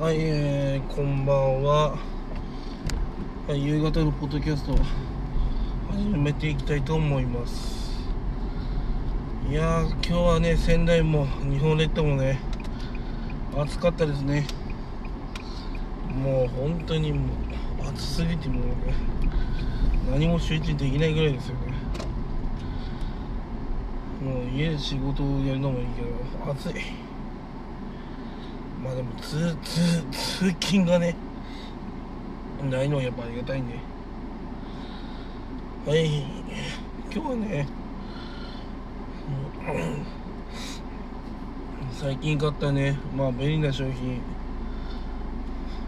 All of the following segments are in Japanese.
はい、えー、こんばんは。はい、夕方のポッドキャスト始めていきたいと思います。いや、今日はね、仙台も日本列島もね、暑かったですね。もう本当にもう暑すぎてもうね、何も集中できないぐらいですよね。もう家で仕事をやるのもいいけど、暑い。まあでも通通通勤がねないのはやっぱありがたいね。はい。今日はね最近買ったねまあ便利な商品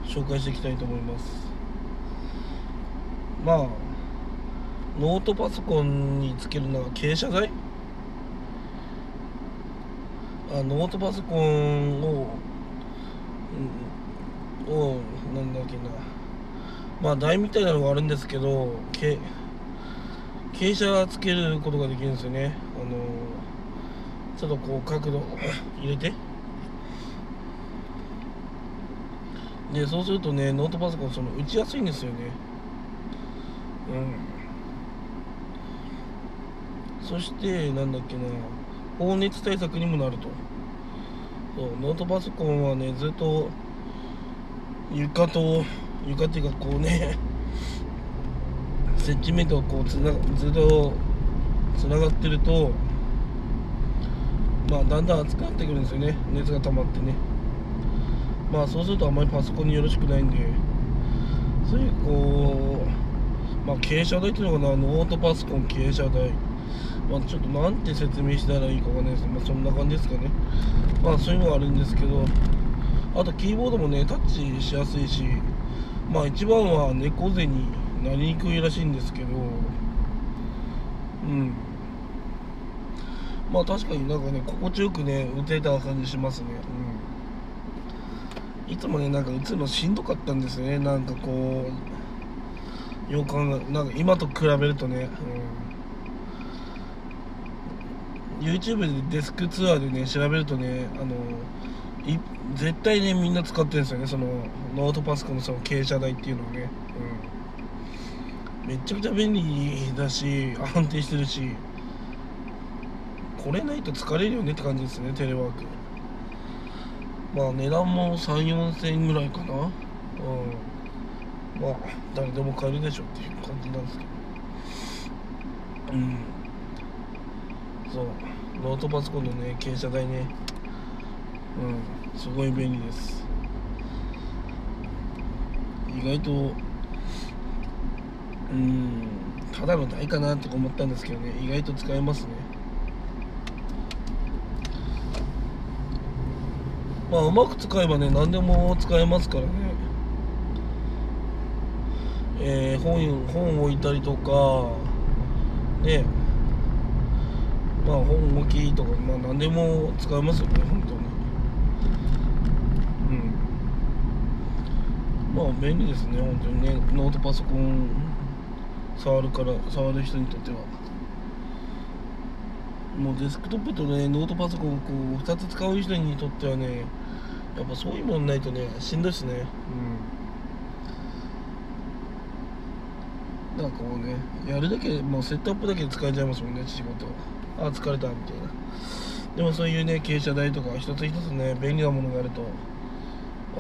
紹介していきたいと思います。まあノートパソコンにつけるのは傾斜台あノートパソコンをうんをなんだっけな。まあ台みたいなのがあるんですけどけ傾斜つけることができるんですよね。あのちょっとこう角度 入れて。でそうするとねノートパソコンその打ちやすいんですよね。うん。そしてなんだっけな。放熱対策にもなると。そうノートパソコンはねずっと床と床っていうかこうね 接地面とこうつなずっとつながってるとまあだんだん熱くなってくるんですよね。熱が溜まってね。まあそうするとあんまりパソコンによろしくないんで。そういうこうまあ傾斜台っていうのかな。ノートパソコン傾斜台。まあちょっとなんて説明したらいいかわかんないです。けどまあそんな感じですかね。まあそういうのがあるんですけど。あとキーボードもねタッチしやすいしまあ一番は猫背になりにくいらしいんですけど。うん。まあ確かになんかね心地よくね打てた感じしますね。うん。いつもねなんか打つのしんどかったんですよね。なんかこうよく考えなんか今と比べるとね、うん、YouTube でデスクツアーでね調べるとねあのい絶対ねみんな使ってるんですよね。そのノートパソコンのその傾斜台っていうのをね、うん、めちゃくちゃ便利だし安定してるし。これないと疲れるよねって感じですねテレワーク。まあ値段も3 4千円ぐらいかな。うん。まあ誰でも買えるでしょっていう感じなんですけど。うん。そう。ノートパソコンのね傾斜台ね。うんすごい便利です。意外とうんただの台かなって思ったんですけどね。意外と使えますね。まあうまく使えばね何でも使えますからね。えー、本本置いたりとかね。本置きとかまあ何でも使えますよね本当にうんまあ便利ですね。本当にねノートパソコン触るから触る人にとっては。もうデスクトップとねノートパソコンをこう2つ使う人にとってはねやっぱそういうものないとねしんどいっすね。うんなんかこうねやるだけもうセットアップだけで使えちゃいますもんね仕事あ疲れたみたいな。でもそういうね傾斜台とか一つ一つね便利なものがあると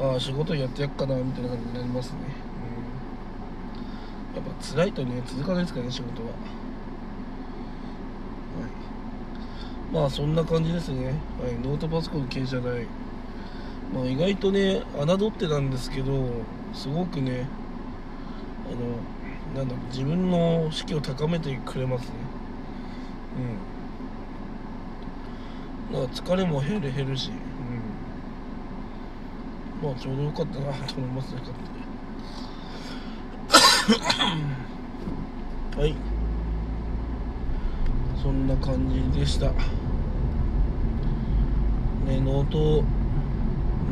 ああ仕事やってやっかなみたいな感じになりますね、うん、やっぱ辛いとね続かないですからね仕事は、はい、まあそんな感じですね、はい、ノートパソコン傾斜台。まあ意外とね侮ってたんですけどすごくねあのなんだろう自分の士気を高めてくれますね。うん。なんか疲れも減る減るし、うん、まあちょうどよかったなと思いますね はい。そんな感じでした。ねノート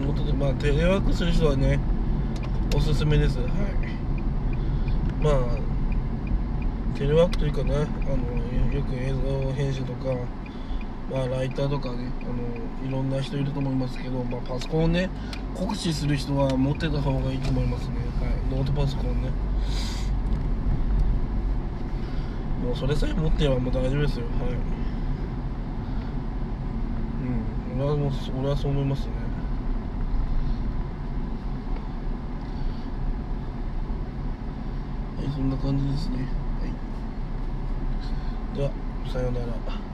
ノートでまあテレワークする人はねおすすめです。はい。まあテレワークというかねあのよく映像編集とかまあライターとかねあのいろんな人いると思いますけど、まあ、パソコンをね酷使する人は持ってた方がいいと思いますね、はい、ノートパソコンね。もうそれさえ持ってればもう大丈夫ですよ。はい。うん。俺はもう俺はそう思いますね。はいそんな感じですね。はい。ではさようなら。